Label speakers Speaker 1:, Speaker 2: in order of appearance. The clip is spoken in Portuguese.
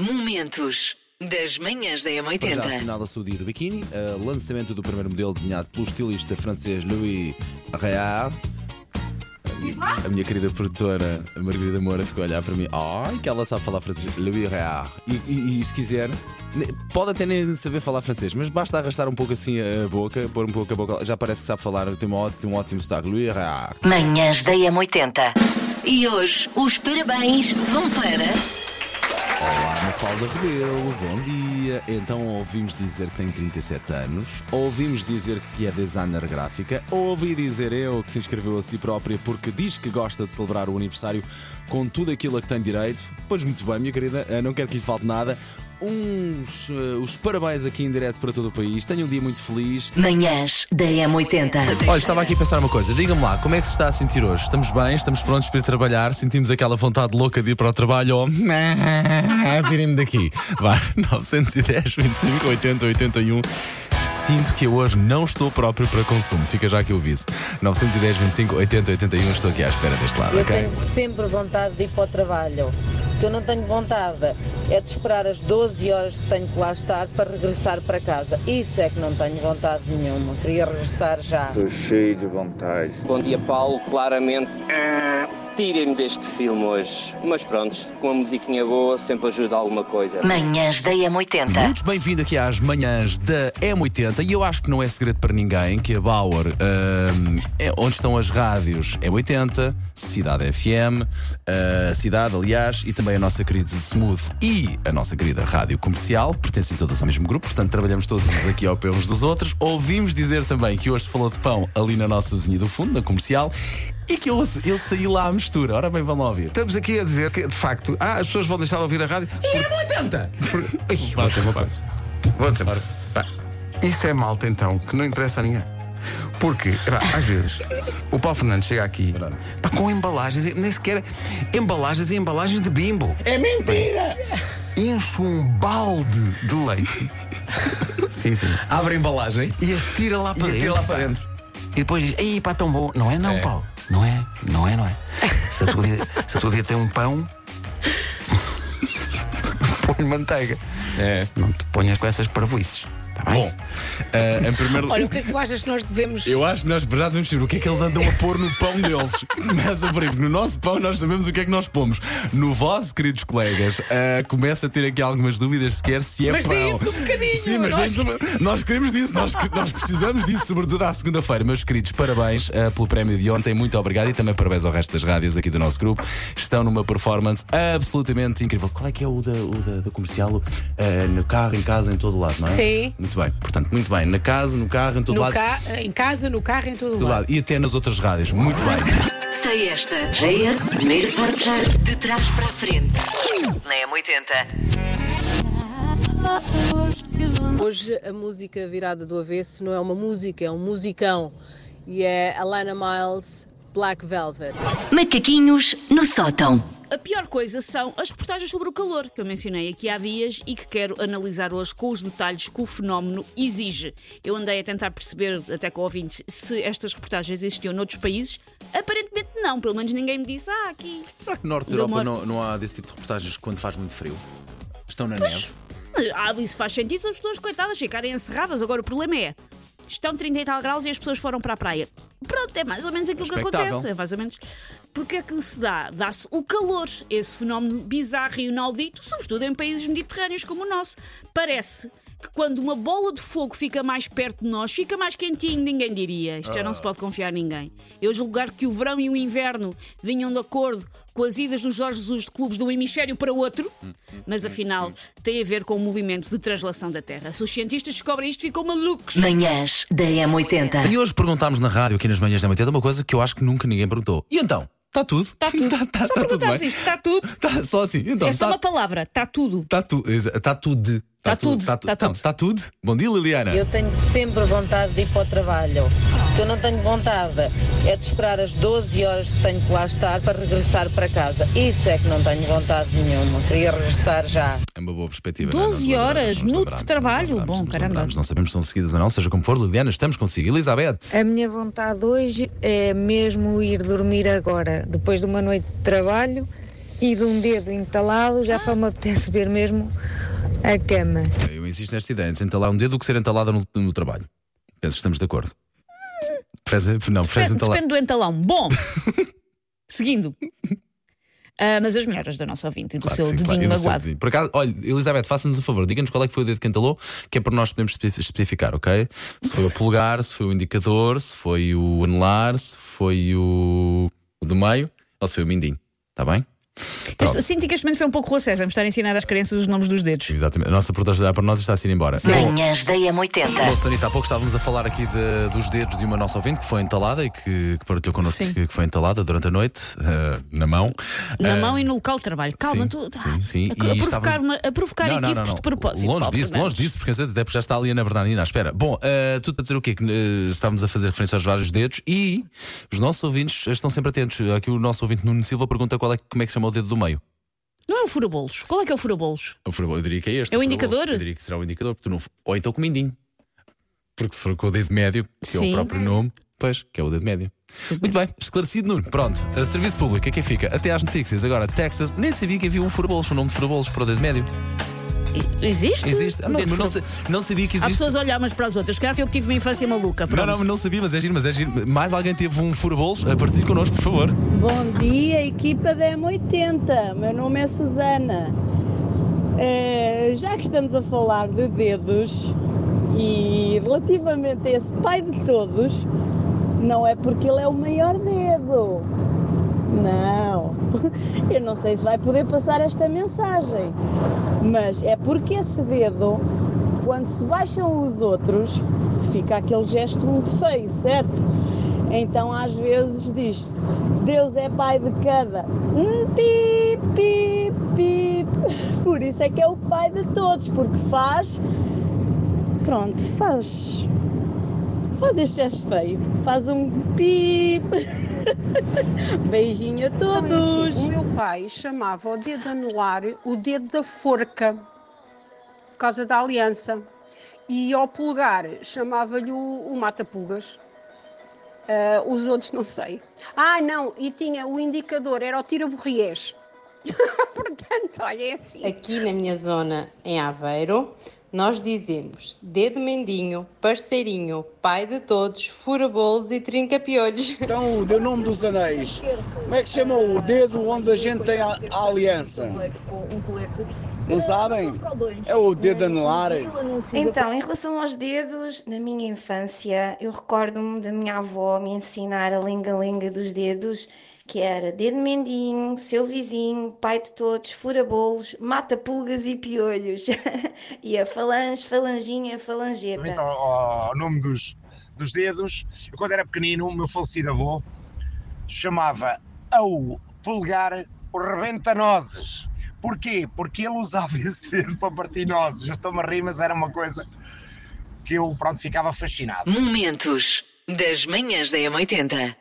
Speaker 1: Momentos das manhãs da
Speaker 2: Para já
Speaker 1: M80.
Speaker 2: assinala-se o dia do biquíni, uh, lançamento do primeiro modelo desenhado pelo estilista francês Louis Réard. A minha, querida produtora, a Margarida Moura, ficou a olhar para mim. Ai, que ela sabe falar francês. Louis Réard. E, e- e se quiser, pode até nem saber falar francês, mas basta arrastar um pouco assim a boca, pôr um pouco a boca. Já parece que sabe falar, tem um ótimo, um ótimo sotaque. Louis Réard.
Speaker 1: Manhãs da M80. E hoje os parabéns vão para.
Speaker 2: Olá, Mafalda Rebelo, bom dia. Então ouvimos dizer que tem 37 anos, ouvimos dizer que é designer gráfica, ouvi dizer eu que se inscreveu a si própria porque diz que gosta de celebrar o aniversário com tudo aquilo a que tem direito. Pois muito bem, minha querida, eh, não quero que lhe falte nada. Uns eh, os parabéns aqui em direto para todo o país. Tenha um dia muito feliz.
Speaker 1: Manhãs da M80.
Speaker 3: Olha, estava aqui a pensar uma coisa. Diga-me lá, como é que se está a sentir hoje? Estamos bem? Estamos prontos para ir trabalhar? Sentimos aquela vontade louca de ir para o trabalho? Ou... Tirem-me daqui. Vá, 910, 25, 80, 81. Sinto que eu hoje não estou próprio para consumo. Fica já aqui o aviso. 910, 25, 80, 81. Estou aqui à espera deste lado,
Speaker 4: Eu
Speaker 3: ok?
Speaker 4: tenho sempre vontade de ir para o trabalho. O que eu não tenho vontade é de esperar as 12 horas que tenho que lá estar para regressar para casa. Isso é que não tenho vontade nenhuma. Queria regressar já.
Speaker 5: Estou cheio de vontade.
Speaker 6: Bom dia, Paulo. Claramente, ah, tirem-me deste filme hoje. Mas pronto, com uma musiquinha boa sempre ajuda alguma coisa.
Speaker 1: Manhãs da M80.
Speaker 2: Muito bem-vindo aqui às manhãs da M80 e eu acho que não é segredo para ninguém que a Bauer, hum, é onde estão as rádios M80, Cidade FM, a Cidade, aliás, e também a nossa querida Smooth e a nossa querida Rádio Comercial, pertencem todas ao mesmo grupo, portanto trabalhamos todos aqui ao pé uns dos outros. Ouvimos dizer também que hoje se falou de pão ali na nossa vizinha do fundo, na comercial, e que eu, eu saí lá à mistura. Ora bem, vão lá ouvir.
Speaker 7: Estamos aqui a dizer que, de facto, ah, as pessoas vão deixar de ouvir a rádio. E era 80! Vou dizer uma coisa. Vou dizer. Pá, Isso é malta, então, que não interessa a ninguém. Porque, pá, às vezes, o Paulo Fernandes chega aqui pá, com embalagens, e nem sequer embalagens e embalagens de bimbo.
Speaker 3: É mentira!
Speaker 7: Enche um balde de leite. sim, sim.
Speaker 3: Abre a embalagem
Speaker 7: E atira lá para
Speaker 3: e
Speaker 7: dentro.
Speaker 3: atira lá para dentro.
Speaker 7: E depois diz: Ei, pá, tão bom. Não é, não,
Speaker 3: É.
Speaker 7: Paulo. Não é, não é, não é. Se a tua vida, se a tua vida tem um pão, põe manteiga.
Speaker 3: É.
Speaker 7: Não te ponhas com essas parvoices. Tá bem?
Speaker 2: Bom, eh, em primeiro
Speaker 8: Olha, o que é que tu achas que nós devemos.
Speaker 2: Eu acho que nós já devemos saber o que é que eles andam a pôr no pão deles. Começa por aí, no nosso pão nós sabemos o que é que nós pomos. No vosso, queridos colegas, ah, começa a ter aqui algumas dúvidas sequer se é
Speaker 8: Mas
Speaker 2: pão.
Speaker 8: dê-nos um bocadinho,
Speaker 2: Sim, mas
Speaker 8: nós-
Speaker 2: nós queremos disso, nós, nós precisamos disso, sobretudo à segunda-feira. Meus queridos, parabéns ah, pelo prémio de ontem, muito obrigado e também parabéns ao resto das rádios aqui do nosso grupo. Estão numa performance absolutamente incrível. Qual é que é o da, o da, da comercial? Ah, no carro, em casa, em todo lado, não é?
Speaker 8: Sim.
Speaker 2: Muito bem, portanto, muito bem. Na casa, no carro, em todo
Speaker 8: No
Speaker 2: lado.
Speaker 8: ca... Em casa, no carro, em todo
Speaker 2: Do
Speaker 8: lado.
Speaker 2: lado. E até nas outras rádios. Muito bem.
Speaker 1: Sei esta. JS, primeiro portar de trás para a frente. Na M80.
Speaker 9: Hoje a música virada do avesso não é uma música, é um musicão. E é Alana Miles, Black Velvet.
Speaker 1: Macaquinhos no sótão.
Speaker 10: A pior coisa são as reportagens sobre o calor, que eu mencionei aqui há dias e que quero analisar hoje com os detalhes que o fenómeno exige. Eu andei a tentar perceber, até com ouvintes, se estas reportagens existiam noutros países. Aparentemente não, pelo menos ninguém me disse, ah, aqui.
Speaker 2: Será que no norte da Europa não, não há desse tipo de reportagens quando faz muito frio? Estão na neve?
Speaker 10: Ah, isso faz sentido se as pessoas, coitadas, ficarem encerradas. Agora o problema é. Estão 30 e tal graus e as pessoas foram para a praia. Pronto, é mais ou menos aquilo que acontece. É mais ou menos. Porque é que se dá? Dá-se o calor, esse fenómeno bizarro e inaudito, sobretudo em países mediterrâneos como o nosso. Parece que quando uma bola de fogo fica mais perto de nós, fica mais quentinho, ninguém diria. Isto já não se pode confiar em ninguém. Eu julgar que o verão e o inverno vinham de acordo com as idas dos Jorge Jesus de clubes de um hemisfério para outro, mas afinal tem a ver com o movimento de translação da Terra. Se os cientistas descobrem isto, ficam malucos.
Speaker 1: Manhãs da M80.
Speaker 2: E hoje perguntámos na rádio, aqui nas manhãs da 80, uma coisa que eu acho que nunca ninguém perguntou. E então? Está tudo?
Speaker 10: Está tudo.
Speaker 2: Tá- tá-
Speaker 10: só
Speaker 2: tá bem?
Speaker 10: isto. Está tudo.
Speaker 2: Tá só assim. Então,
Speaker 10: é só
Speaker 2: tá,
Speaker 10: uma palavra. Está tudo.
Speaker 2: tá tudo. Está tudo.
Speaker 10: Tá tudo,
Speaker 2: Está
Speaker 10: tá tudo.
Speaker 2: Está tudo. Bom dia, Liliana.
Speaker 4: Eu tenho sempre vontade de ir para o trabalho. O que eu não tenho vontade é de esperar as 12 horas que tenho que lá estar para regressar para casa. Isso é que não tenho vontade nenhuma. Queria regressar já.
Speaker 2: É uma boa perspectiva. não é?
Speaker 10: 12
Speaker 2: Nós lembramos,
Speaker 10: horas no trabalho. Bom, caramba.
Speaker 2: lembramos. Não sabemos se são seguidas ou não, seja como for. Liliana, estamos consigo. Elizabeth.
Speaker 11: A minha vontade hoje é mesmo ir dormir agora, depois de uma noite de trabalho e de um dedo entalado, já só me apetece ver mesmo a cama.
Speaker 2: Eu insisto nesta ideia, de entalar um dedo do que ser entalada no, no trabalho. Penso que estamos de acordo. Não, preferes
Speaker 10: Depende,
Speaker 2: entalar.
Speaker 10: depende do entalão. Bom, seguindo. Ah, mas as melhoras da nossa ouvinte e do
Speaker 2: Claro
Speaker 10: seu
Speaker 2: que sim,
Speaker 10: dedinho
Speaker 2: claro. E do seu
Speaker 10: magoado.
Speaker 2: dedinho. Por acaso, olha, Elizabeth, faça-nos um favor, diga-nos qual é que foi o dedo que entalou, que é para nós podermos espe- especificar, ok? Se foi o polegar, se foi o indicador, se foi o anelar, se foi o, o do meio ou se foi o mindinho. Está bem?
Speaker 10: Este- Sinto que este momento foi um pouco Rua César, me estar a ensinar às crianças os nomes dos dedos.
Speaker 2: Exatamente. A nossa produtora já para nós e está a ir embora.
Speaker 1: Manhãs da
Speaker 2: Bom,
Speaker 1: M80.
Speaker 2: Sonita, há pouco estávamos a falar aqui de- dos dedos de uma nossa ouvinte que foi entalada e que, que partilhou connosco
Speaker 10: Sim.
Speaker 2: que, que foi entalada durante a noite, eh, na mão.
Speaker 10: Na
Speaker 2: Eh,
Speaker 10: mão e no local de trabalho. Calma,
Speaker 2: sim,
Speaker 10: tu.
Speaker 2: sim, sim.
Speaker 10: A,
Speaker 2: E
Speaker 10: provocar,
Speaker 2: estávamos-
Speaker 10: uma- a provocar
Speaker 2: Não,
Speaker 10: equívocos
Speaker 2: não, não.
Speaker 10: de propósito.
Speaker 2: Longe
Speaker 10: Paulo
Speaker 2: disso,
Speaker 10: Fernandes.
Speaker 2: longe disso, porque até porque já está ali a Ana Bernardina à espera. Bom, eh, tu a dizer o quê? Que eh, estávamos a fazer referência aos vários dedos e os nossos ouvintes estão sempre atentos. Aqui o nosso ouvinte Nuno Silva pergunta qual é, como é que se chama o dedo do meio.
Speaker 10: Não é o furabolos. Qual é que é o furabolos?
Speaker 2: Eu furo- eu diria que é este.
Speaker 10: É o
Speaker 2: furo-
Speaker 10: indicador?
Speaker 2: Eu diria que será o indicador, porque tu não, ou então com o mindinho. Porque se for com o dedo médio, que é
Speaker 10: Sim.
Speaker 2: o próprio nome, pois, que é o dedo médio. Muito bem, esclarecido, Nuno. Pronto, a serviço público, aqui fica. Até às notícias. Agora, Texas, nem sabia que havia um furabolos, o nome de furabolos para o dedo médio.
Speaker 10: Existe?
Speaker 2: Existe. Ah, não, mas não, não sabia que
Speaker 10: Há
Speaker 2: existe.
Speaker 10: pessoas a olhar umas para as outras. Calhar foi eu que tive uma infância maluca.
Speaker 2: Não,
Speaker 10: Pronto.
Speaker 2: não, não sabia, mas é giro, mas é giro. Mais alguém teve um furabolos? A partir connosco, por favor.
Speaker 12: Bom dia, equipa da M80. Meu nome é Susana. Eh, já que estamos a falar de dedos e relativamente a esse pai de todos, não é porque ele é o maior dedo. Não. Eu não sei se vai poder passar esta mensagem, mas é porque esse dedo, quando se baixam os outros, fica aquele gesto muito feio, certo? Então às vezes diz-se, Deus é pai de cada. Hum, Pip, pip, pip. Por isso é que é o pai de todos, porque faz. Pronto, faz. Faz este gesto feio. Faz um pip. Beijinho a todos.
Speaker 13: o meu pai chamava o dedo anular o dedo da forca, por causa da aliança. E ao polegar chamava-lhe o, o mata-pulgas. Ah, os outros não sei. Ah, não, e tinha o indicador, era o tira-borriés. Portanto, olha, é assim.
Speaker 14: Aqui na minha zona, em Aveiro, nós dizemos dedo mendinho, parceirinho, pai de todos, fura-bolos e trinca-piolhos.
Speaker 15: Então, o nome dos anéis. Como é que se chama o dedo onde a gente tem a, a aliança? Não sabem? É o dedo anular.
Speaker 16: Então, em relação aos dedos, na minha infância, eu recordo-me da minha avó me ensinar a linga-linga dos dedos, que era dedo mendinho, seu vizinho, pai de todos, fura-bolos, mata pulgas e piolhos. e a falange, falanginha, falangeta.
Speaker 17: Então, ao, nome dos, dos dedos, eu quando era pequenino, o meu falecido avô chamava ao polegar o rebenta-nozes. Porquê? Porque ele usava esse dedo para partir nozes. Eu estou-me a rir, mas era uma coisa que eu, pronto, ficava fascinado.
Speaker 1: Momentos das manhãs da M80.